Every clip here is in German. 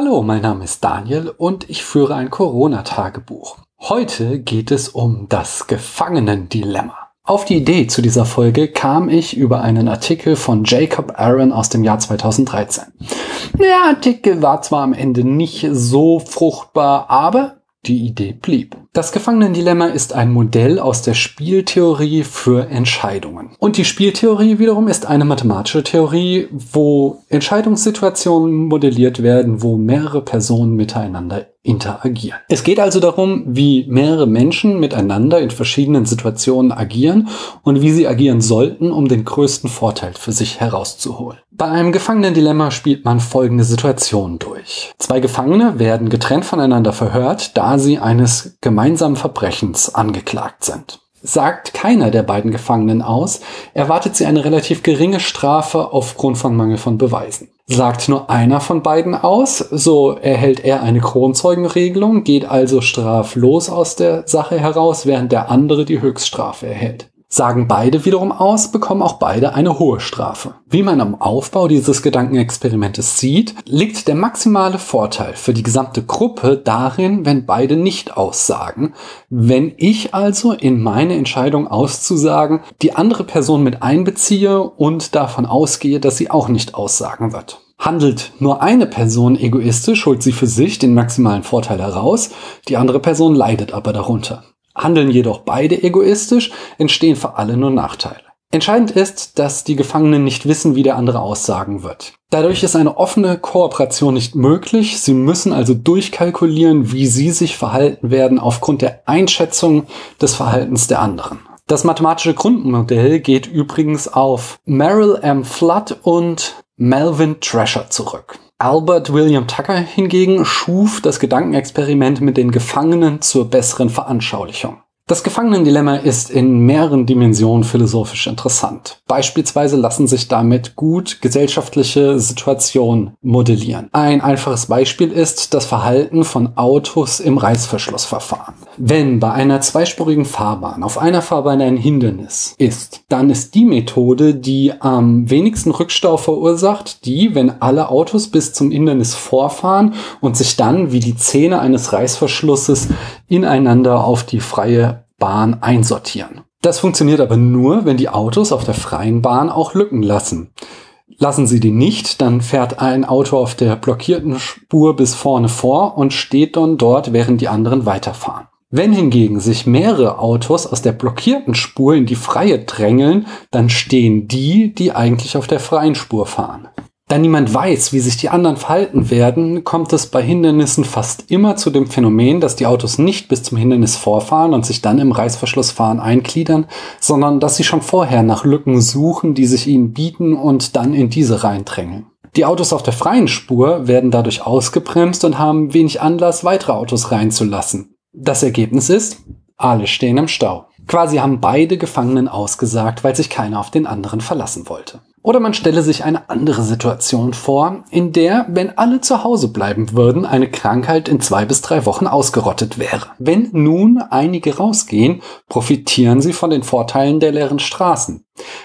Hallo, mein Name ist Daniel und ich führe ein Corona-Tagebuch. Heute geht es um das Gefangenendilemma. Auf die Idee zu dieser Folge kam ich über einen Artikel von Jacob Aaron aus dem Jahr 2013. Der Artikel war zwar am Ende nicht so fruchtbar, aber die Idee blieb. Das Gefangenendilemma ist ein Modell aus der Spieltheorie für Entscheidungen. Und die Spieltheorie wiederum ist eine mathematische Theorie, wo Entscheidungssituationen modelliert werden, wo mehrere Personen miteinander interagieren. Es geht also darum, wie mehrere Menschen miteinander in verschiedenen Situationen agieren und wie sie agieren sollten, um den größten Vorteil für sich herauszuholen. Bei einem Gefangenendilemma spielt man folgende Situation durch. Zwei Gefangene werden getrennt voneinander verhört, da sie eines gemeinsamen Verbrechens angeklagt sind. Sagt keiner der beiden Gefangenen aus, erwartet sie eine relativ geringe Strafe aufgrund von Mangel von Beweisen. Sagt nur einer von beiden aus, so erhält er eine Kronzeugenregelung, geht also straflos aus der Sache heraus, während der andere die Höchststrafe erhält. Sagen beide wiederum aus, bekommen auch beide eine hohe Strafe. Wie man am Aufbau dieses Gedankenexperimentes sieht, liegt der maximale Vorteil für die gesamte Gruppe darin, wenn beide nicht aussagen. Wenn ich also in meine Entscheidung auszusagen die andere Person mit einbeziehe und davon ausgehe, dass sie auch nicht aussagen wird. Handelt nur eine Person egoistisch, holt sie für sich den maximalen Vorteil heraus, die andere Person leidet aber darunter. Handeln jedoch beide egoistisch, entstehen für alle nur Nachteile. Entscheidend ist, dass die Gefangenen nicht wissen, wie der andere aussagen wird. Dadurch ist eine offene Kooperation nicht möglich. Sie müssen also durchkalkulieren, wie sie sich verhalten werden aufgrund der Einschätzung des Verhaltens der anderen. Das mathematische Grundmodell geht übrigens auf Merrill M. Flood und Melvin Thrasher zurück. Albert William Tucker hingegen schuf das Gedankenexperiment mit den Gefangenen zur besseren Veranschaulichung. Das Gefangenendilemma ist in mehreren Dimensionen philosophisch interessant. Beispielsweise lassen sich damit gut gesellschaftliche Situationen modellieren. Ein einfaches Beispiel ist das Verhalten von Autos im Reißverschlussverfahren. Wenn bei einer zweispurigen Fahrbahn auf einer Fahrbahn ein Hindernis ist, dann ist die Methode, die am wenigsten Rückstau verursacht, die, wenn alle Autos bis zum Hindernis vorfahren und sich dann wie die Zähne eines Reißverschlusses ineinander auf die freie Bahn einsortieren. Das funktioniert aber nur, wenn die Autos auf der freien Bahn auch Lücken lassen. Lassen sie die nicht, dann fährt ein Auto auf der blockierten Spur bis vorne vor und steht dann dort, während die anderen weiterfahren. Wenn hingegen sich mehrere Autos aus der blockierten Spur in die freie drängeln, dann stehen die, die eigentlich auf der freien Spur fahren. Da niemand weiß, wie sich die anderen verhalten werden, kommt es bei Hindernissen fast immer zu dem Phänomen, dass die Autos nicht bis zum Hindernis vorfahren und sich dann im Reißverschlussfahren eingliedern, sondern dass sie schon vorher nach Lücken suchen, die sich ihnen bieten und dann in diese reindrängeln. Die Autos auf der freien Spur werden dadurch ausgebremst und haben wenig Anlass, weitere Autos reinzulassen. Das Ergebnis ist, alle stehen im Stau. Quasi haben beide Gefangenen ausgesagt, weil sich keiner auf den anderen verlassen wollte. Oder man stelle sich eine andere Situation vor, in der, wenn alle zu Hause bleiben würden, eine Krankheit in zwei bis drei Wochen ausgerottet wäre. Wenn nun einige rausgehen, profitieren sie von den Vorteilen der leeren Straßen,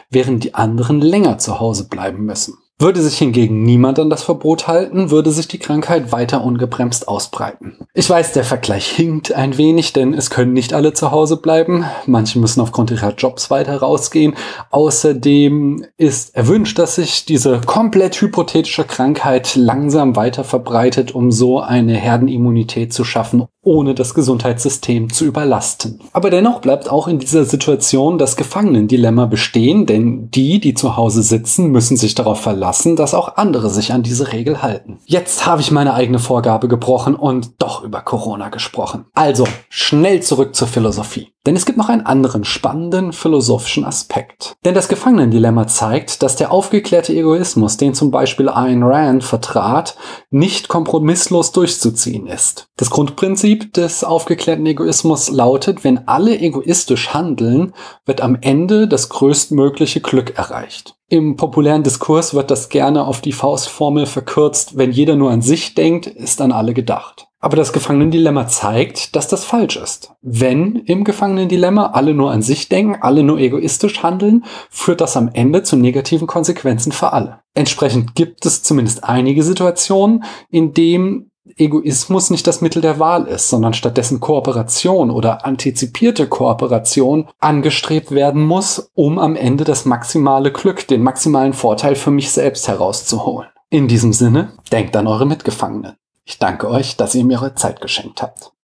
während die anderen länger zu Hause bleiben müssen. Würde sich hingegen niemand an das Verbot halten, würde sich die Krankheit weiter ungebremst ausbreiten. Ich weiß, der Vergleich hinkt ein wenig, denn es können nicht alle zu Hause bleiben. Manche müssen aufgrund ihrer Jobs weiter rausgehen. Außerdem ist erwünscht, dass sich diese komplett hypothetische Krankheit langsam weiter verbreitet, um so eine Herdenimmunität zu schaffen, ohne das Gesundheitssystem zu überlasten. Aber dennoch bleibt auch in dieser Situation das Gefangenendilemma bestehen, denn die, die zu Hause sitzen, müssen sich darauf verlassen, dass auch andere sich an diese Regel halten. Jetzt habe ich meine eigene Vorgabe gebrochen und doch über Corona gesprochen. Also, schnell zurück zur Philosophie. Denn es gibt noch einen anderen spannenden philosophischen Aspekt. Denn das Gefangenendilemma zeigt, dass der aufgeklärte Egoismus, den zum Beispiel Ayn Rand vertrat, nicht kompromisslos durchzuziehen ist. Das Grundprinzip des aufgeklärten Egoismus lautet, wenn alle egoistisch handeln, wird am Ende das größtmögliche Glück erreicht. Im populären Diskurs wird das gerne auf die Faustformel verkürzt, wenn jeder nur an sich denkt, ist an alle gedacht. Aber das Gefangenendilemma zeigt, dass das falsch ist. Wenn im Gefangenendilemma alle nur an sich denken, alle nur egoistisch handeln, führt das am Ende zu negativen Konsequenzen für alle. Entsprechend gibt es zumindest einige Situationen, in denen Egoismus nicht das Mittel der Wahl ist, sondern stattdessen Kooperation oder antizipierte Kooperation angestrebt werden muss, um am Ende das maximale Glück, den maximalen Vorteil für mich selbst herauszuholen. In diesem Sinne, denkt an eure Mitgefangenen. Ich danke euch, dass ihr mir eure Zeit geschenkt habt.